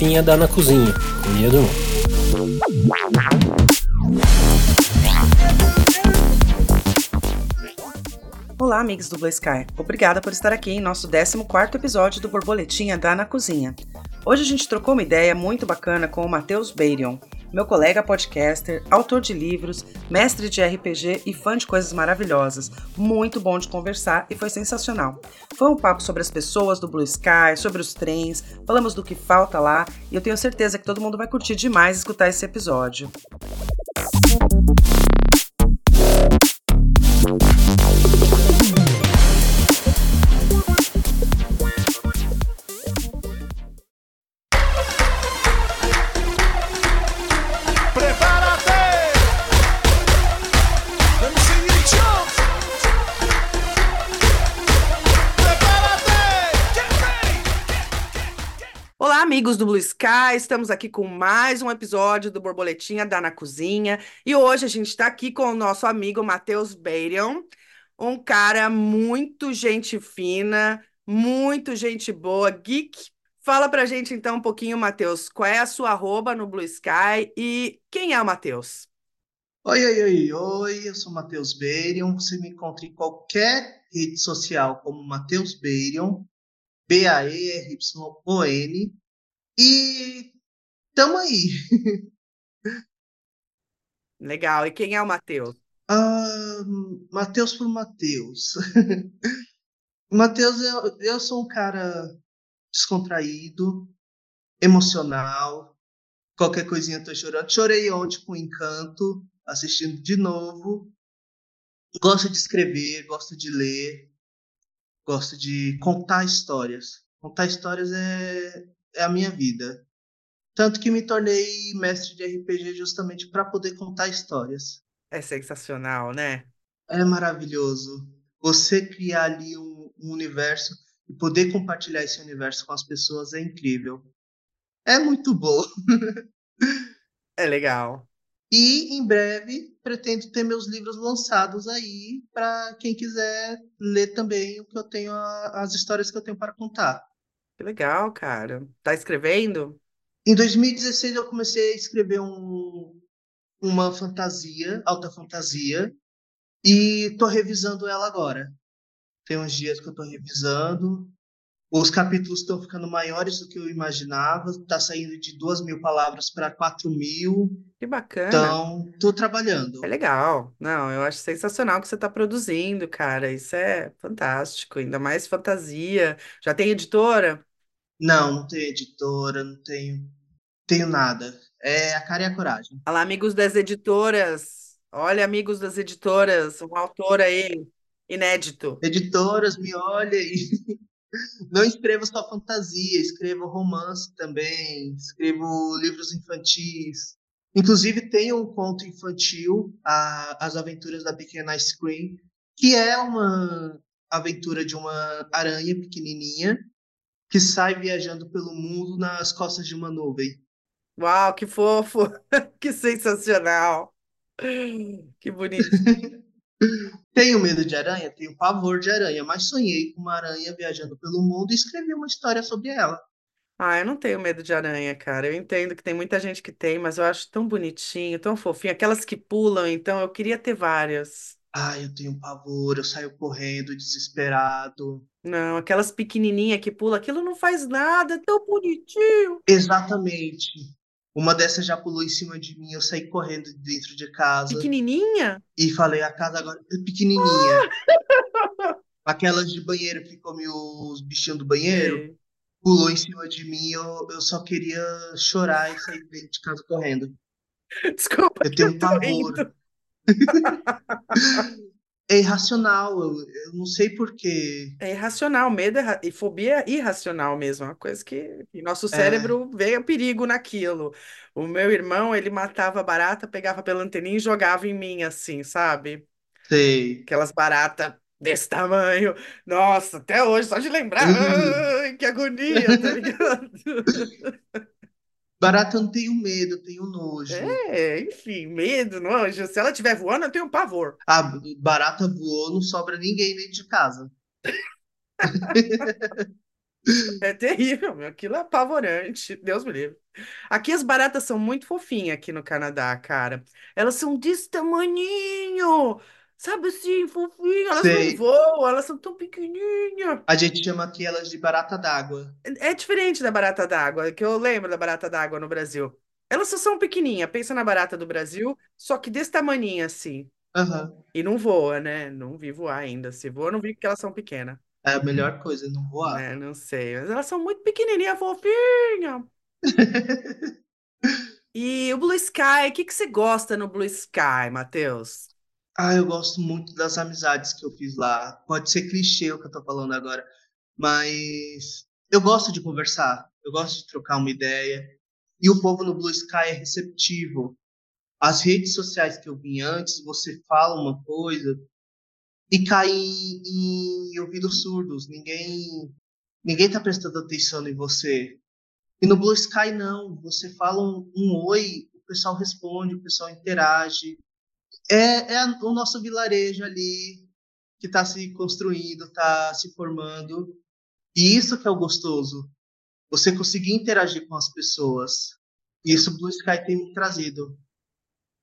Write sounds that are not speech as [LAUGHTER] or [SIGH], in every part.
borboletinha dá na cozinha, comida do mundo. Olá, amigos do Blue Sky. Obrigada por estar aqui em nosso 14º episódio do Borboletinha Dá na Cozinha. Hoje a gente trocou uma ideia muito bacana com o Matheus Beirion, meu colega podcaster, autor de livros, mestre de RPG e fã de coisas maravilhosas. Muito bom de conversar e foi sensacional. Foi um papo sobre as pessoas do Blue Sky, sobre os trens, falamos do que falta lá e eu tenho certeza que todo mundo vai curtir demais escutar esse episódio. Amigos do Blue Sky, estamos aqui com mais um episódio do Borboletinha da Na Cozinha e hoje a gente está aqui com o nosso amigo Matheus Beirion, um cara muito gente fina, muito gente boa, geek. Fala pra gente então um pouquinho, Matheus, qual é a sua arroba no Blue Sky e quem é o Matheus? Oi, oi, oi, oi, eu sou Matheus Beirion, você me encontra em qualquer rede social como Matheus Beirion, B-A-E-R-Y-O-N, e tamo aí. Legal. E quem é o Matheus? Ah, Matheus por Matheus. [LAUGHS] Matheus, eu, eu sou um cara descontraído, emocional. Qualquer coisinha eu tô chorando. Chorei ontem com Encanto, assistindo de novo. Gosto de escrever, gosto de ler, gosto de contar histórias. Contar histórias é, é a minha vida. Tanto que me tornei mestre de RPG justamente para poder contar histórias. É sensacional, né? É maravilhoso. Você criar ali um, um universo e poder compartilhar esse universo com as pessoas é incrível. É muito bom. é legal. [LAUGHS] E em breve pretendo ter meus livros lançados aí para quem quiser ler também o que eu tenho, as histórias que eu tenho para contar. Que legal, cara. Tá escrevendo? Em 2016 eu comecei a escrever um, uma fantasia, alta fantasia, e tô revisando ela agora. Tem uns dias que eu tô revisando. Os capítulos estão ficando maiores do que eu imaginava. Tá saindo de duas mil palavras para quatro mil. Que bacana. Então, tô trabalhando. É legal. Não, eu acho sensacional o que você tá produzindo, cara. Isso é fantástico. Ainda mais fantasia. Já tem editora? Não, não tenho editora, não tenho, tenho nada. É a cara e a coragem. Olá, amigos das editoras. Olha, amigos das editoras, um autor aí, inédito. Editoras, me olhem. [LAUGHS] Não escrevo só fantasia, escrevo romance também, escrevo livros infantis. Inclusive, tem um conto infantil, a, As Aventuras da Pequena Ice Cream, que é uma aventura de uma aranha pequenininha que sai viajando pelo mundo nas costas de uma nuvem. Uau, que fofo! [LAUGHS] Que sensacional! Que bonito. [LAUGHS] Tenho medo de aranha? Tenho pavor de aranha, mas sonhei com uma aranha viajando pelo mundo e escrevi uma história sobre ela. Ah, eu não tenho medo de aranha, cara. Eu entendo que tem muita gente que tem, mas eu acho tão bonitinho, tão fofinho. Aquelas que pulam, então eu queria ter várias. Ah, eu tenho pavor, eu saio correndo, desesperado. Não, aquelas pequenininhas que pula, aquilo não faz nada, é tão bonitinho. Exatamente. Uma dessas já pulou em cima de mim, eu saí correndo dentro de casa. Pequenininha? E falei, a casa agora é pequenininha. Ah! [LAUGHS] Aquelas de banheiro que come os bichinhos do banheiro. É. Pulou em cima de mim, eu, eu só queria chorar e sair dentro de casa correndo. [LAUGHS] Desculpa, eu tenho um pavor. [LAUGHS] é irracional, eu, eu não sei porquê. É irracional, medo é, e fobia é irracional mesmo, é uma coisa que, nosso cérebro é. vê o perigo naquilo. O meu irmão, ele matava barata, pegava pela anteninha e jogava em mim, assim, sabe? Sei. Aquelas baratas desse tamanho. Nossa, até hoje, só de lembrar, ai, que agonia, tá ligado? [LAUGHS] Barata eu não tenho medo, eu tenho nojo. É, enfim, medo, nojo. Se ela estiver voando, eu tenho pavor. Ah, barata voou, não sobra ninguém dentro de casa. [LAUGHS] É terrível, meu. Aquilo é apavorante. Deus me livre. Aqui as baratas são muito fofinhas aqui no Canadá, cara. Elas são desse tamaninho. Sabe assim, fofinho. Elas não Sei. voam, elas são tão pequenininhas. A gente chama aqui elas de barata d'água. É diferente da barata d'água, que eu lembro da barata d'água no Brasil. Elas só são pequenininhas. Pensa na barata do Brasil, só que desse tamaninho assim. Aham. E não voa, né? Não vi voar ainda. Se voa, não vi porque elas são pequenas. É a melhor coisa, não voar. Né? Não sei. Mas elas são muito pequenininhas, fofinhas. [LAUGHS] E o Blue Sky, o que que você gosta no Blue Sky, Matheus? Ah, eu gosto muito das amizades que eu fiz lá. Pode ser clichê o que eu tô falando agora, mas eu gosto de conversar, eu gosto de trocar uma ideia. E o povo no Blue Sky é receptivo. As redes sociais que eu vi antes, você fala uma coisa e cai em, em ouvidos surdos. Ninguém, ninguém tá prestando atenção em você. E no Blue Sky não. Você fala um, um oi, o pessoal responde, o pessoal interage. É, é o nosso vilarejo ali que está se construindo, está se formando. E isso que é o gostoso. Você conseguir interagir com as pessoas. E isso Blue Sky tem me trazido.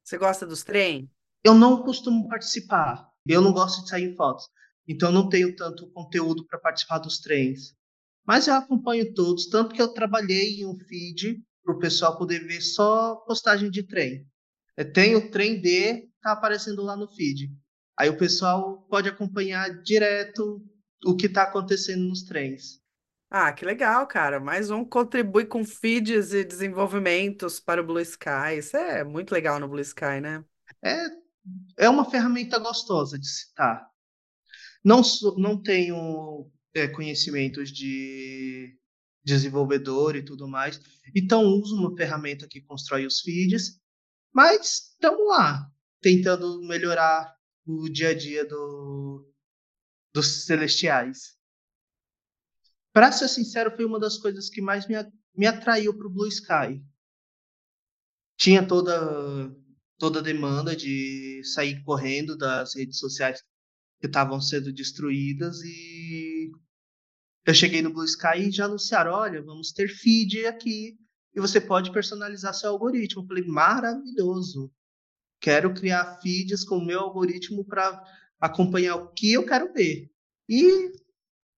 Você gosta dos trem? Eu não costumo participar. Eu não gosto de sair em fotos. Então não tenho tanto conteúdo para participar dos trens. Mas eu acompanho todos, tanto que eu trabalhei em um feed para o pessoal poder ver só postagem de trem. Tem o trem D, tá aparecendo lá no feed. Aí o pessoal pode acompanhar direto o que está acontecendo nos trens. Ah, que legal, cara. Mais um contribui com feeds e desenvolvimentos para o Blue Sky. Isso é muito legal no Blue Sky, né? É, é uma ferramenta gostosa de citar. Não, sou- não tenho é, conhecimentos de desenvolvedor e tudo mais, então uso uma ferramenta que constrói os feeds, mas estamos lá, tentando melhorar o dia a dia do, dos celestiais. Para ser sincero, foi uma das coisas que mais me, me atraiu para o Blue Sky. Tinha toda toda a demanda de sair correndo das redes sociais que estavam sendo destruídas e eu cheguei no Blue Sky e já anunciaram, olha, vamos ter feed aqui e você pode personalizar seu algoritmo. Eu falei, maravilhoso. Quero criar feeds com o meu algoritmo para acompanhar o que eu quero ver. E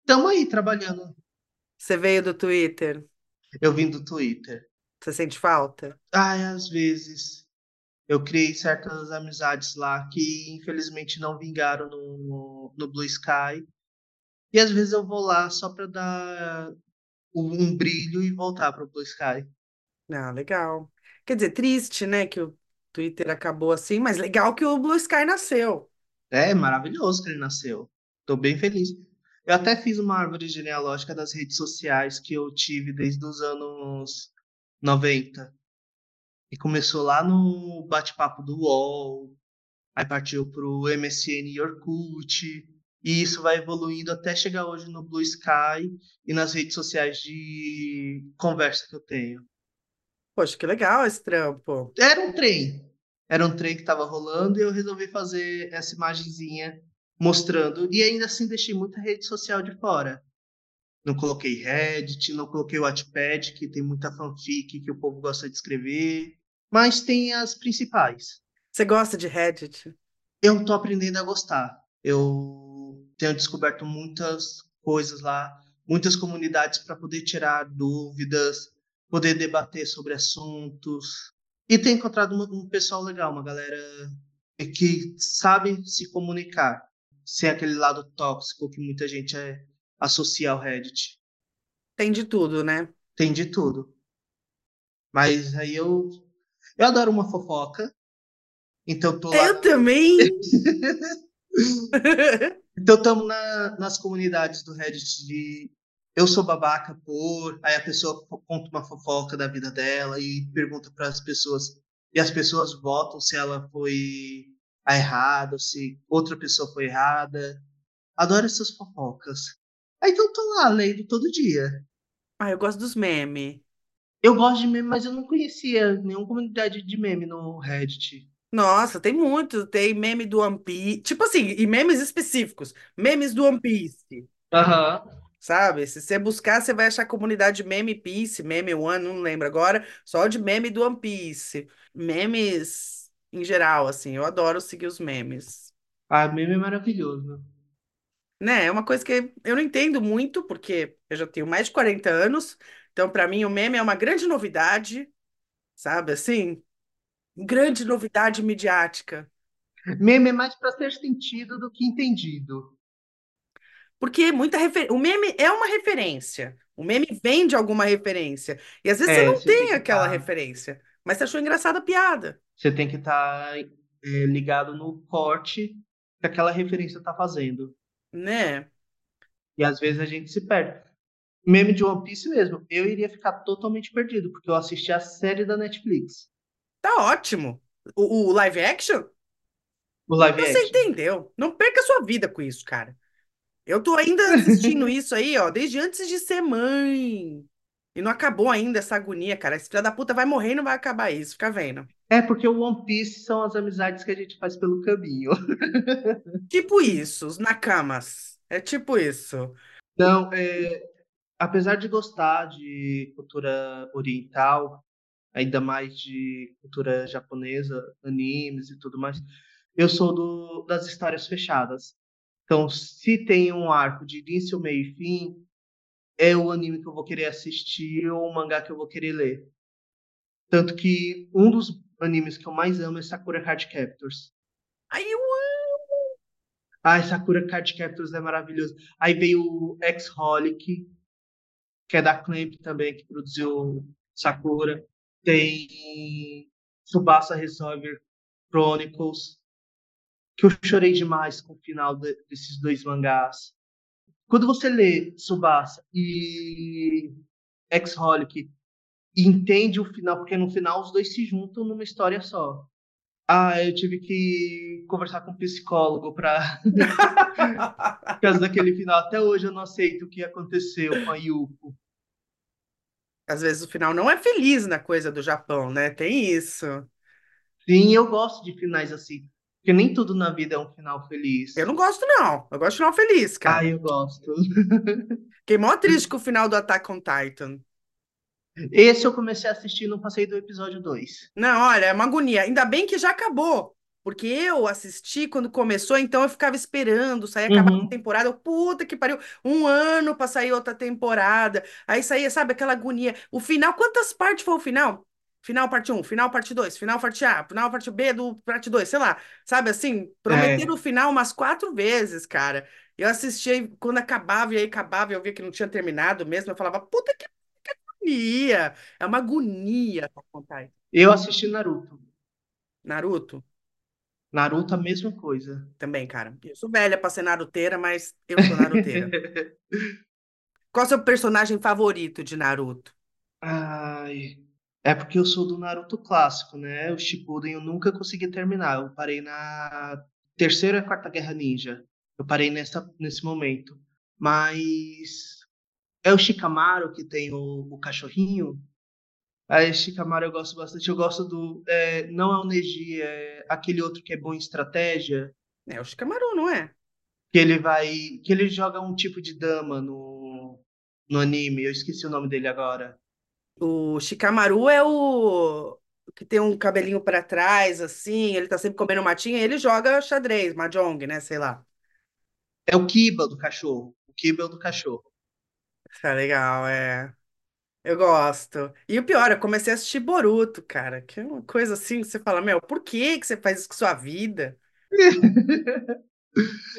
estamos aí trabalhando. Você veio do Twitter? Eu vim do Twitter. Você sente falta? Ai, às vezes eu criei certas amizades lá que infelizmente não vingaram no, no Blue Sky. E às vezes eu vou lá só para dar um, brilho e voltar para o Blue Sky. Ah, legal. Quer dizer, triste, né, que o Twitter acabou assim, mas legal que o Blue Sky nasceu. É maravilhoso que ele nasceu. Estou bem feliz. Eu até fiz uma árvore genealógica das redes sociais que eu tive desde os anos 90. E começou lá no bate-papo do UOL, aí partiu pro MSN e Orkut, e isso vai evoluindo até chegar hoje no Blue Sky e nas redes sociais de conversa que eu tenho. Poxa, que legal esse trampo. Era um trem, era um trem que estava rolando e eu resolvi fazer essa imagenzinha mostrando, e ainda assim deixei muita rede social de fora. Não coloquei Reddit, não coloquei o Wattpad, que tem muita fanfic que o povo gosta de escrever, mas tem as principais. Você gosta de Reddit? Eu tô aprendendo a gostar. Eu tenho descoberto muitas coisas lá, muitas comunidades para poder tirar dúvidas, poder debater sobre assuntos. E tenho encontrado um, um pessoal legal, uma galera que sabe se comunicar, sem aquele lado tóxico que muita gente é, associa ao Reddit. Tem de tudo, né? Tem de tudo. Mas aí eu, eu adoro uma fofoca. Então tô lá. Eu também. [LAUGHS] [LAUGHS] Então estamos na, nas comunidades do Reddit de eu sou babaca por. Aí a pessoa conta uma fofoca da vida dela e pergunta para as pessoas. E as pessoas votam se ela foi a errada, ou se outra pessoa foi errada. Adoro essas fofocas. Aí então tô lá lendo todo dia. Ah, eu gosto dos memes. Eu gosto de meme, mas eu não conhecia nenhuma comunidade de meme no Reddit. Nossa, tem muito. Tem meme do One Piece. Tipo assim, e memes específicos. Memes do One Piece. Aham. Sabe? Se você buscar, você vai achar comunidade Meme Piece, Meme One, não lembro agora, só de meme do One Piece. Memes em geral, assim, eu adoro seguir os memes. Ah, meme é maravilhoso. Né? É uma coisa que eu não entendo muito, porque eu já tenho mais de 40 anos, então para mim o meme é uma grande novidade, sabe? Assim, grande novidade midiática. Meme é mais para ser sentido do que entendido. Porque muita refer... o meme é uma referência. O meme vem de alguma referência. E às vezes você É, não você tem tem que aquela estar, referência, mas você achou engraçada a piada, você tem que estar ligado no corte que aquela referência tá fazendo. né? E às vezes a gente se perde. Meme de One Piece mesmo, eu iria ficar totalmente perdido, porque eu assisti a série da Netflix, Tá ótimo. O, o live action? o live você action. entendeu. Não perca sua vida com isso, cara. Eu tô ainda assistindo isso aí, ó, desde antes de ser mãe. E não acabou ainda essa agonia, cara. Esse filho da puta vai morrer e não vai acabar isso. Fica vendo. É porque o One Piece são as amizades que a gente faz pelo caminho. [LAUGHS] Tipo isso, os nakamas. É tipo isso. Não, é, apesar de gostar de cultura oriental, ainda mais de cultura japonesa, animes e tudo mais, eu sou do, das histórias fechadas. Então, se tem um arco de início, meio e fim, é o anime que eu vou querer assistir ou o mangá que eu vou querer ler. Tanto que um dos animes que eu mais amo é Sakura Card Captors. Aí eu Ai, Sakura Card Captors é maravilhoso. Aí veio o X-Holic, que é da Clamp também, que produziu Sakura. Tem Tsubasa Resolver Chronicles, que eu chorei demais com o final de- desses dois mangás. Quando você lê Tsubasa e X-Holic e entende o final, porque no final os dois se juntam numa história só. Ah, eu tive que conversar com um psicólogo para [LAUGHS] por causa daquele final. Até hoje eu não aceito o que aconteceu com a Yuko. Às vezes o final não é feliz na coisa do Japão, né? Tem isso. Sim, eu gosto de finais assim. Porque nem tudo na vida é um final feliz. Eu não gosto, não. Eu gosto de final feliz, Ah, cara. eu gosto. [LAUGHS] Fiquei mó triste com o final do Attack on Titan. Esse eu comecei a assistir no passei do episódio 2. Não, olha, é uma agonia. Ainda bem que já acabou. Porque eu assisti quando começou, então eu ficava esperando sair acabar a Uhum. temporada. Eu, Puta que pariu, um ano pra sair outra temporada. Aí saía, sabe, aquela agonia. O final, quantas partes foi o final? Final parte 1, final parte 2, final parte A, final parte B do parte 2, sei lá. Sabe assim, prometeram É, o final umas quatro vezes, cara. Eu assistia quando acabava, e aí acabava, eu via que não tinha terminado mesmo. Eu falava, puta que agonia. É uma agonia pra contar. eu assisti Naruto. Naruto. Naruto, a mesma coisa. Também, cara. Eu sou velha pra ser naruteira, mas eu sou naruteira. [LAUGHS] Qual é o seu personagem favorito de Naruto? Ai, é porque eu sou do Naruto clássico, né? O Shippuden eu nunca consegui terminar. Eu parei na terceira e quarta Guerra Ninja. Eu parei nessa, nesse momento. Mas é o Shikamaru que tem o, o cachorrinho. Aí, Shikamaru eu gosto bastante. Eu gosto do. é, não é o Neji, é aquele outro que é bom em estratégia. É o Shikamaru, não é? Que ele vai. Que ele joga um tipo de dama no, no anime. Eu esqueci o nome dele agora. O Shikamaru é o que tem um cabelinho pra trás, assim, ele tá sempre comendo matinha, ele joga xadrez, mahjong, né? Sei lá. É o Kiba do cachorro. O Kiba é o do cachorro. Tá legal, é. Eu gosto. E o pior, eu comecei a assistir Boruto, cara, que é uma coisa assim que você fala, meu, por que que você faz isso com sua vida? [LAUGHS]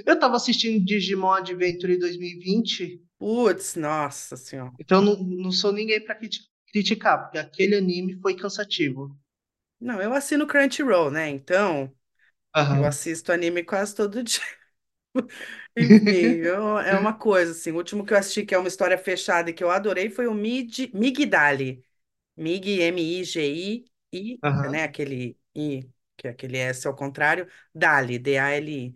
Eu tava assistindo Digimon Adventure em 2020, Putz, nossa senhora. então não, não sou ninguém pra criti- criticar, porque aquele anime foi cansativo. Não, eu assino Crunchyroll, né? Então, eu Aham. assisto anime quase todo [LAUGHS] dia. Enfim, eu- é uma coisa, assim. O último que eu assisti, que é uma história fechada e que eu adorei, foi o Mig, Migdali. Mig, M-I-G-I, I, né? Aham. Aquele I, que é aquele S ao contrário. Dali, D-A-L-I.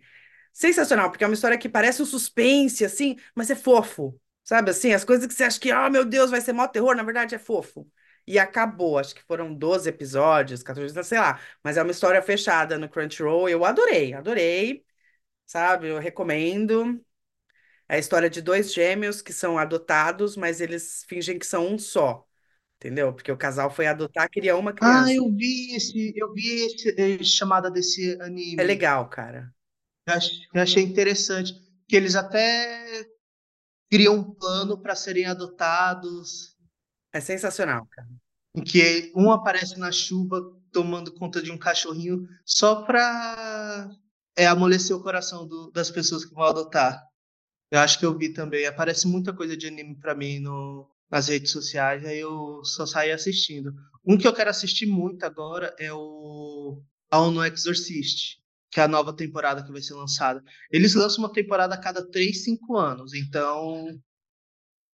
Sensacional, porque é uma história que parece um suspense, assim, mas é fofo. Sabe assim? As coisas que você acha que, oh, meu Deus, vai ser mó terror, na verdade é fofo. E acabou, acho que foram 12 episódios, 14, sei lá. Mas é uma história fechada no Crunchyroll. Eu adorei, adorei, sabe? Eu recomendo. É a história de dois gêmeos que são adotados, mas eles fingem que são um só, entendeu? Porque o casal foi adotar, queria uma Ah, criança. eu vi esse, eu vi esse, eh, chamada desse É anime. legal, cara. Eu ach- eu achei interessante que eles até criam um plano para serem adotados, É sensacional, cara. em que um aparece na chuva tomando conta de um cachorrinho só para amolecer o coração do- das pessoas que vão adotar. Eu acho que eu vi também. Aparece muita coisa de anime para mim no, nas redes sociais, aí eu só saí assistindo. Um que eu quero assistir muito agora é o All no Exorcist, que é a nova temporada que vai ser lançada. Eles lançam uma temporada a cada 3, 5 anos, então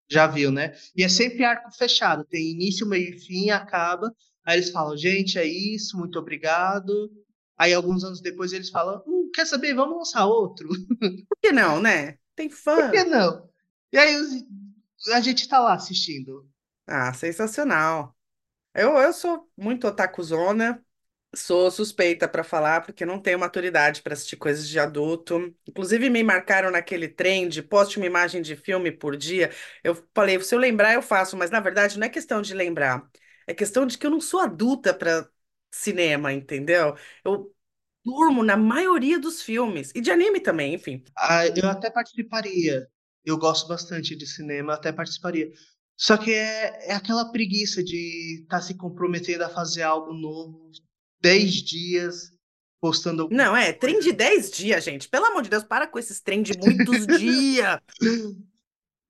já viu, né? E é sempre arco fechado, tem início, meio e fim, acaba. Aí eles falam, gente, é isso, muito obrigado. Aí alguns anos depois eles falam, hum, quer saber, vamos lançar outro. [LAUGHS] Por que não, né? Tem Por fã. que não? E aí a gente tá lá assistindo. Ah, sensacional. Eu, eu sou muito otakuzona, sou suspeita para falar, porque não tenho maturidade para assistir coisas de adulto. Inclusive, me marcaram naquele trend, poste uma imagem de filme por dia. Eu falei, se eu lembrar, eu faço, mas na verdade não é questão de lembrar, é questão de que eu não sou adulta para cinema, entendeu? Eu durmo na maioria dos filmes, e de anime também, enfim. Ah, eu até participaria. Eu gosto bastante de cinema, até participaria. Só que é, é aquela preguiça de estar se comprometendo a fazer algo novo, 10 dias, postando Não, é, trem de coisa. 10 dias, gente. Pelo amor de Deus, para com esses trem de muitos [LAUGHS] dias.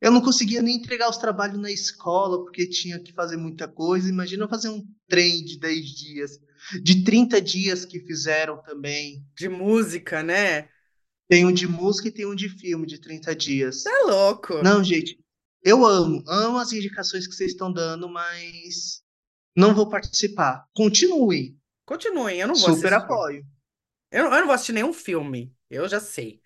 Eu não conseguia nem entregar os trabalhos na escola, porque tinha que fazer muita coisa. Imagina eu fazer um trem de 10 dias. De 30 dias que fizeram também. De música, né? Tem um de música e tem um de filme de 30 dias. Tá louco. Não, gente, eu amo, amo as indicações que vocês estão dando, mas não vou participar. Continuem, Continuem, eu não vou super assistir. apoio. Eu, não- eu não vou assistir nenhum filme. Eu já sei.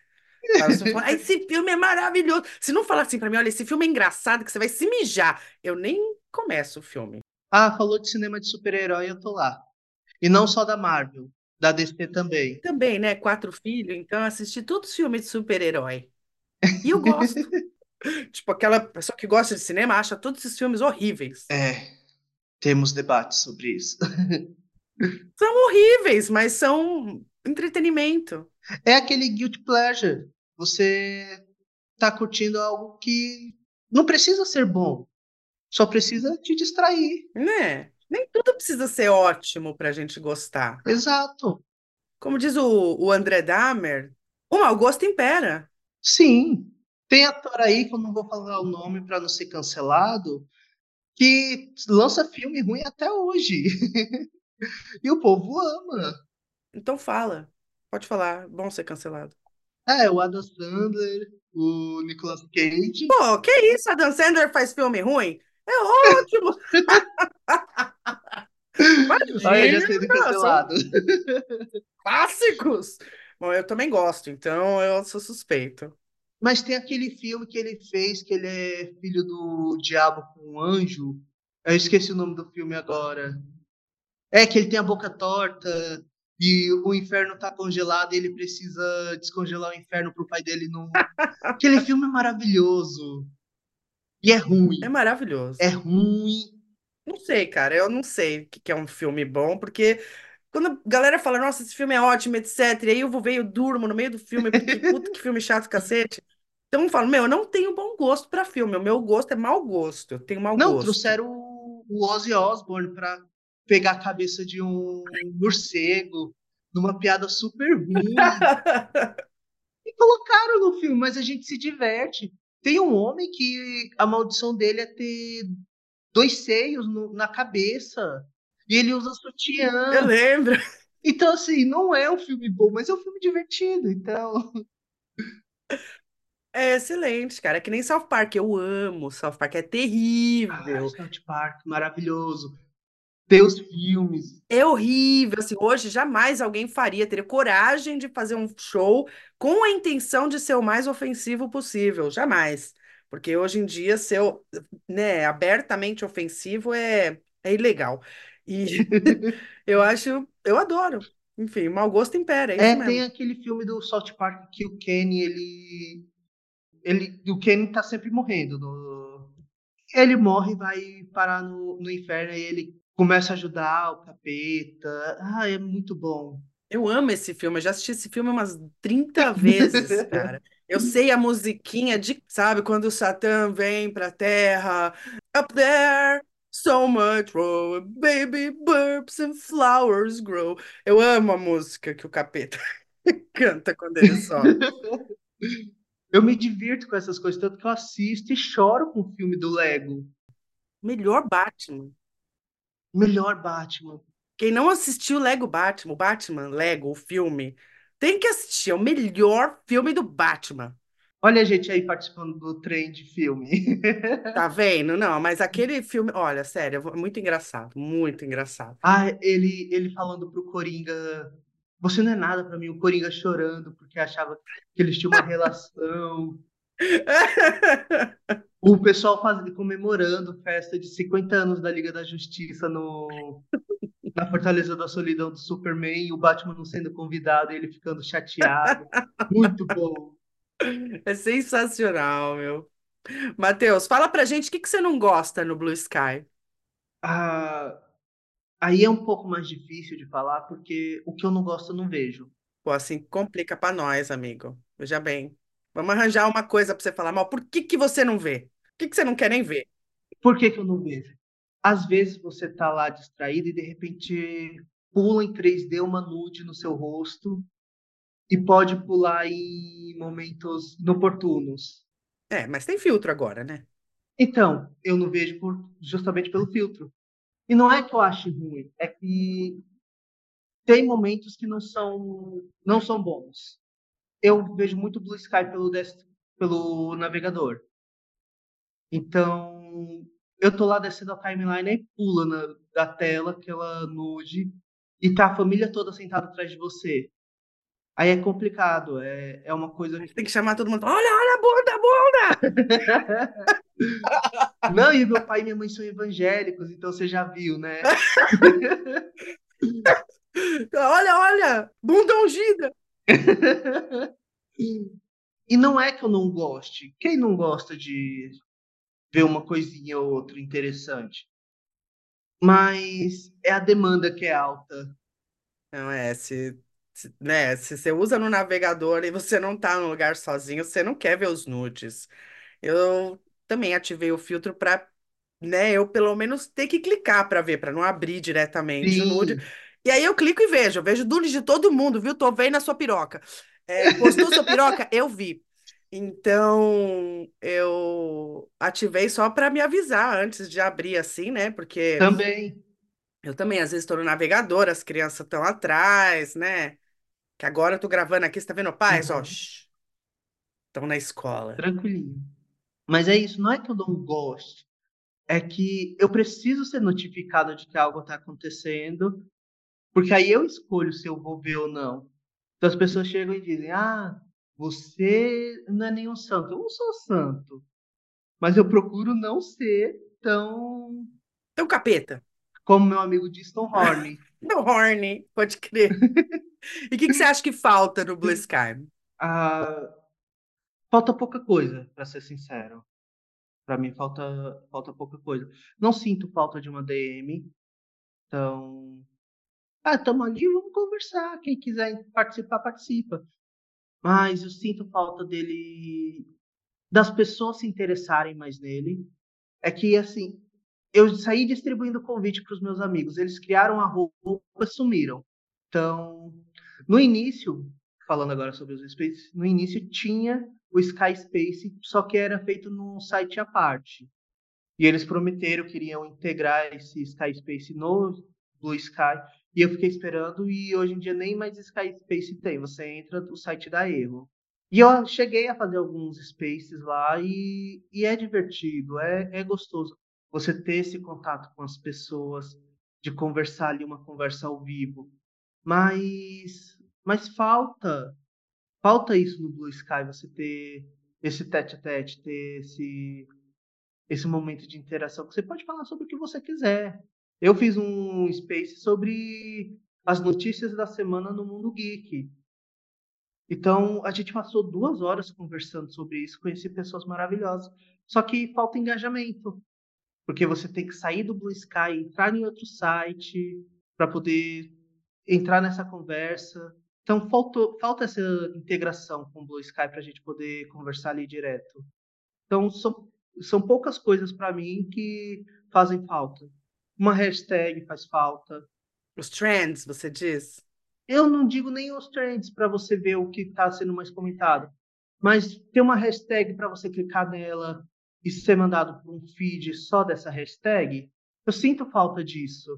Tá, você fala, "Ah, esse filme é maravilhoso. Se não falar assim pra mim, olha, esse filme é engraçado que você vai se mijar. Eu nem começo o filme. Ah, falou de cinema de super-herói, eu tô lá. E não só da Marvel, da DC também. Também, né? Quatro filhos, então eu assisti todos os filmes de super-herói. E eu gosto. [LAUGHS] Tipo, aquela pessoa que gosta de cinema acha todos esses filmes horríveis. É, temos debates sobre isso. [LAUGHS] São horríveis, mas são entretenimento. É aquele guilty pleasure. Você tá curtindo algo que não precisa ser bom, só precisa te distrair. Né? Nem tudo precisa ser ótimo pra gente gostar. Exato. Como diz o, o André Dahmer, o mau gosto impera. Sim. Tem ator aí, que eu não vou falar o nome para não ser cancelado, que lança filme ruim até hoje. [LAUGHS] E o povo ama. Então fala. Pode falar. Bom ser cancelado. É, o Adam Sandler, o Nicolas Cage. Pô, que isso? Adam Sandler faz filme ruim? É ótimo! [LAUGHS] Olha, já Imagina, sendo são cancelado. clássicos! Bom, eu também gosto, então eu sou suspeito. Mas tem aquele filme que ele fez, que ele é filho do diabo com um anjo. Eu esqueci o nome do filme agora. É que ele tem a boca torta e o inferno tá congelado e ele precisa descongelar o inferno pro pai dele não. [LAUGHS] Aquele filme é maravilhoso. E é ruim. É maravilhoso. É ruim. Não sei, cara, eu não sei o que é um filme bom, porque quando a galera fala, nossa, esse filme é ótimo, etc., e aí eu vou ver, eu durmo no meio do filme, porque puta que filme chato, cacete. Então eu falo, meu, eu não tenho bom gosto pra filme, o meu gosto é mau gosto, eu tenho mau Não, gosto. trouxeram o, o Ozzy Osbourne pra pegar a cabeça de um morcego numa piada super ruim. [LAUGHS] E colocaram no filme, mas a gente se diverte. Tem um homem que a maldição dele é ter dois seios no- na cabeça. E ele usa Eu sutiã. lembro. Então, assim, não é um filme bom, mas é um filme divertido. Então, É excelente, cara. É que nem South Park. Eu amo South Park. É ah, terrível. South Park, maravilhoso. Tem os filmes. É horrível. Assim, hoje jamais alguém faria, teria coragem de fazer um show com a intenção de ser o mais ofensivo possível. Jamais. Porque hoje em dia ser, né, abertamente ofensivo é, é ilegal. E [LAUGHS] eu acho, eu adoro. Enfim, mau gosto impera, é É, tem aquele filme do South Park que o Kenny, ele ele, o Kenny tá sempre morrendo. No, ele morre e vai parar no, no inferno e ele começa a ajudar o capeta. Ah, é muito bom. Eu amo esse filme, eu já assisti esse filme umas 30 [LAUGHS] vezes, cara. Eu sei a musiquinha de, sabe, quando o Satã vem pra terra. Up there, so much row, baby burps and flowers grow. Eu amo a música que o capeta [LAUGHS] canta quando ele sobe. Eu me divirto com essas coisas, tanto que eu assisto e choro com o filme do Lego. Melhor Batman. Melhor Batman. Quem não assistiu Lego Batman, o Batman, Lego, o filme, tem que assistir. É o melhor filme do Batman. Olha a gente aí participando do trem de filme. [LAUGHS] Tá vendo? Não, mas aquele filme, olha, sério, é muito engraçado, muito engraçado. Ah, ele, ele falando pro Coringa, você não é nada pra mim, o Coringa chorando porque achava que eles tinham uma [LAUGHS] relação. O pessoal faz, comemorando festa de 50 anos da Liga da Justiça no, na Fortaleza da Solidão do Superman, e o Batman não sendo convidado e ele ficando chateado. Muito bom. É sensacional, meu. Matheus, fala pra gente o que que você não gosta no Blue Sky. Ah, aí é um pouco mais difícil de falar, porque o que eu não gosto eu não vejo. Pô, assim, complica pra nós, amigo. Veja bem. Vamos arranjar uma coisa pra você falar, mas por que que você não vê? Por que que você não quer nem ver? Por que que eu não vejo? Às vezes você tá lá distraído e de repente pula em 3D uma nude no seu rosto e pode pular em momentos inoportunos. É, mas tem filtro agora, né? Então, eu não vejo por, justamente pelo filtro. E não é que eu ache ruim, é que tem momentos que não são não são bons. Eu vejo muito Blue Sky pelo dest- pelo navegador. Então, eu tô lá descendo a timeline e pula na, da tela aquela nude e tá a família toda sentada atrás de você. Aí é complicado, é, é uma coisa. Tem que chamar todo mundo. Olha, olha a bunda, a bunda! [LAUGHS] Não, e meu pai e minha mãe são evangélicos, então você já viu, né? [LAUGHS] Olha, olha! Bunda ungida! [LAUGHS] E não é que eu não goste. Quem não gosta de ver uma coisinha ou outra interessante? Mas é a demanda que é alta. Não é, se, se- né, se você usa no navegador e você não tá num lugar sozinho, você não quer ver os nudes. Eu também ativei o filtro pra, né, eu pelo menos ter que clicar pra ver, pra não abrir diretamente o nude. E aí eu clico e vejo, eu vejo nude de todo mundo, viu? Tô vendo a sua piroca. É, postou sua piroca? [LAUGHS] Eu vi. Então, eu ativei só pra me avisar antes de abrir assim, né? Porque também. eu também, às vezes, estou no navegador, as crianças estão atrás, né? Que agora eu tô gravando aqui, você tá vendo, pais? Ó, Uhum, estão na escola. tranquilinho. Mas é isso, não é que eu não gosto. É que eu preciso ser notificado de que algo está acontecendo, porque aí eu escolho se eu vou ver ou não. Então as pessoas chegam e dizem: Ah, você não é nenhum santo. Eu não sou santo, mas eu procuro não ser tão Então, capeta. como meu amigo Diston Horn. Não, [LAUGHS] horny, pode crer. [LAUGHS] E o que que você acha que falta no Blue Sky? Ah, falta pouca coisa, para ser sincero. Para mim falta falta pouca coisa. Não sinto falta de uma DM, então, ah, estamos ali, vamos conversar. Quem quiser participar, participa. Mas eu sinto falta dele, das pessoas se interessarem mais nele. É que assim, eu saí distribuindo convite para os meus amigos. Eles criaram a roupa sumiram. Então, no início, falando agora sobre os Space, no início tinha o Sky Space, só que era feito num site à parte. E eles prometeram que iriam integrar esse Sky Space no Blue Sky. E eu fiquei esperando e hoje em dia nem mais Space tem. Você entra no site da Erro. E eu cheguei a fazer alguns spaces lá e, e é divertido, é, é gostoso você ter esse contato com as pessoas, de conversar ali uma conversa ao vivo. Mas, mas falta, falta isso no Blue Sky, você ter esse tete a tete, ter esse, esse momento de interação, que você pode falar sobre o que você quiser. Eu fiz um space sobre as notícias da semana no mundo geek. Então, a gente passou duas horas conversando sobre isso, conheci pessoas maravilhosas. Só que falta engajamento, porque você tem que sair do Blue Sky, entrar em outro site para poder entrar nessa conversa. Então, faltou, falta essa integração com o Blue Sky para a gente poder conversar ali direto. Então, são, são poucas coisas para mim que fazem falta. Uma hashtag faz falta. Os trends, você diz? Eu não digo nem os trends para você ver o que está sendo mais comentado, mas ter uma hashtag para você clicar nela e ser mandado para um feed só dessa hashtag, eu sinto falta disso.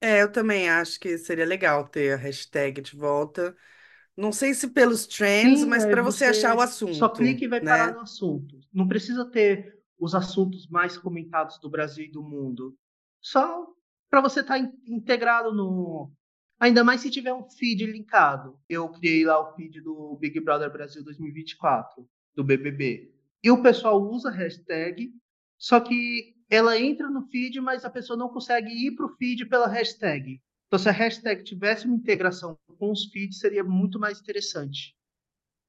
É, eu também acho que seria legal ter a hashtag de volta. Não sei se pelos trends, Sim, mas é, para você, você achar o assunto, Só clica e vai né? parar no assunto. Não precisa ter os assuntos mais comentados do Brasil e do mundo. Só para você estar tá integrado no. Ainda mais se tiver um feed linkado. Eu criei lá o feed do Big Brother Brasil 2024, do BBB. E o pessoal usa a hashtag, só que ela entra no feed, mas a pessoa não consegue ir para o feed pela hashtag. Então, se a hashtag tivesse uma integração com os feeds, seria muito mais interessante.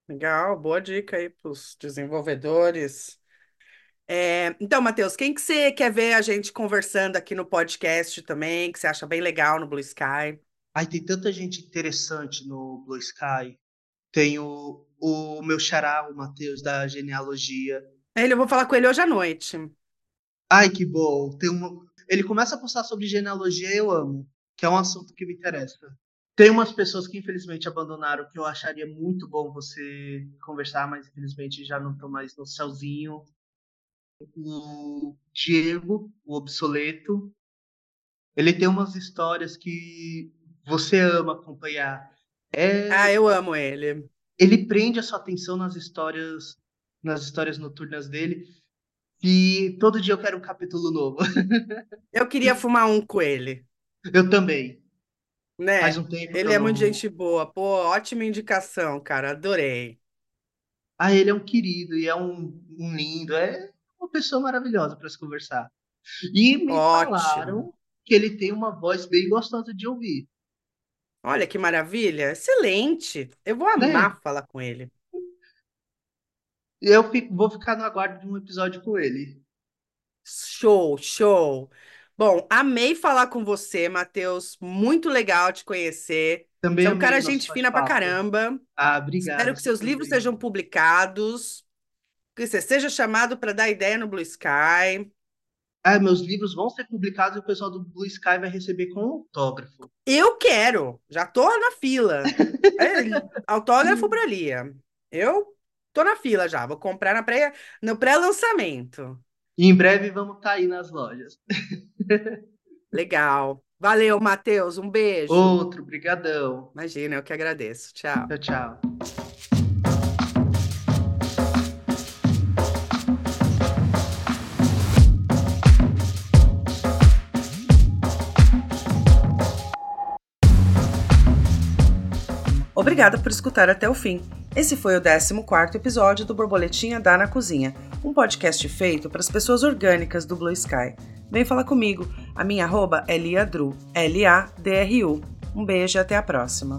Legal, boa dica aí para os desenvolvedores. É, então, Matheus, quem que você quer ver a gente conversando aqui no podcast também, que você acha bem legal no Blue Sky? Ai, tem tanta gente interessante no Blue Sky. Tem o, o meu xará, o Matheus, da genealogia. Ele, eu vou falar com ele hoje à noite. Ai, que bom. Tem uma... Ele começa a postar sobre genealogia e eu amo, que é um assunto que me interessa. Tem umas pessoas que infelizmente abandonaram, que eu acharia muito bom você conversar, mas infelizmente já não estão mais no céuzinho. O Diego, o obsoleto, ele tem umas histórias que você ama acompanhar. É... Ah, eu amo ele. Ele prende a sua atenção nas histórias, nas histórias noturnas dele. E todo dia eu quero um capítulo novo. [LAUGHS] Eu queria fumar um com ele. Eu também. Né? Faz um tempo ele é muito gente boa. Pô, ótima indicação, cara. Adorei. Ah, ele é um querido e é um, um lindo. É pessoa maravilhosa para se conversar. E me Ótimo. falaram que ele tem uma voz bem gostosa de ouvir. Olha que maravilha. Excelente. Eu vou amar é. falar com ele. Eu fico, vou ficar no aguardo de um episódio com ele. Show, show. Bom, amei falar com você, Matheus. Muito legal te conhecer. Também Você é um cara gente fina pra caramba. Ah, obrigado. Espero que seus livros sejam publicados, que você seja chamado para dar ideia no Blue Sky. Ah, meus livros vão ser publicados e o pessoal do Blue Sky vai receber com autógrafo. Eu quero, já tô na fila. [LAUGHS] é, autógrafo pra Lia. Eu Tô na fila já, vou comprar na pré, no pré-lançamento. E em breve vamos estar tá aí nas lojas. [LAUGHS] Legal. Valeu, Matheus. Um beijo. Outro, brigadão. Imagina, eu que agradeço. Tchau. Tchau, tchau. Obrigada por escutar até o fim. Esse foi o 14 episódio do Borboletinha Dá na Cozinha, um podcast feito para as pessoas orgânicas do Blue Sky. Vem falar comigo, a minha arroba é Liadru, L-A-D-R-U. Um beijo e até a próxima.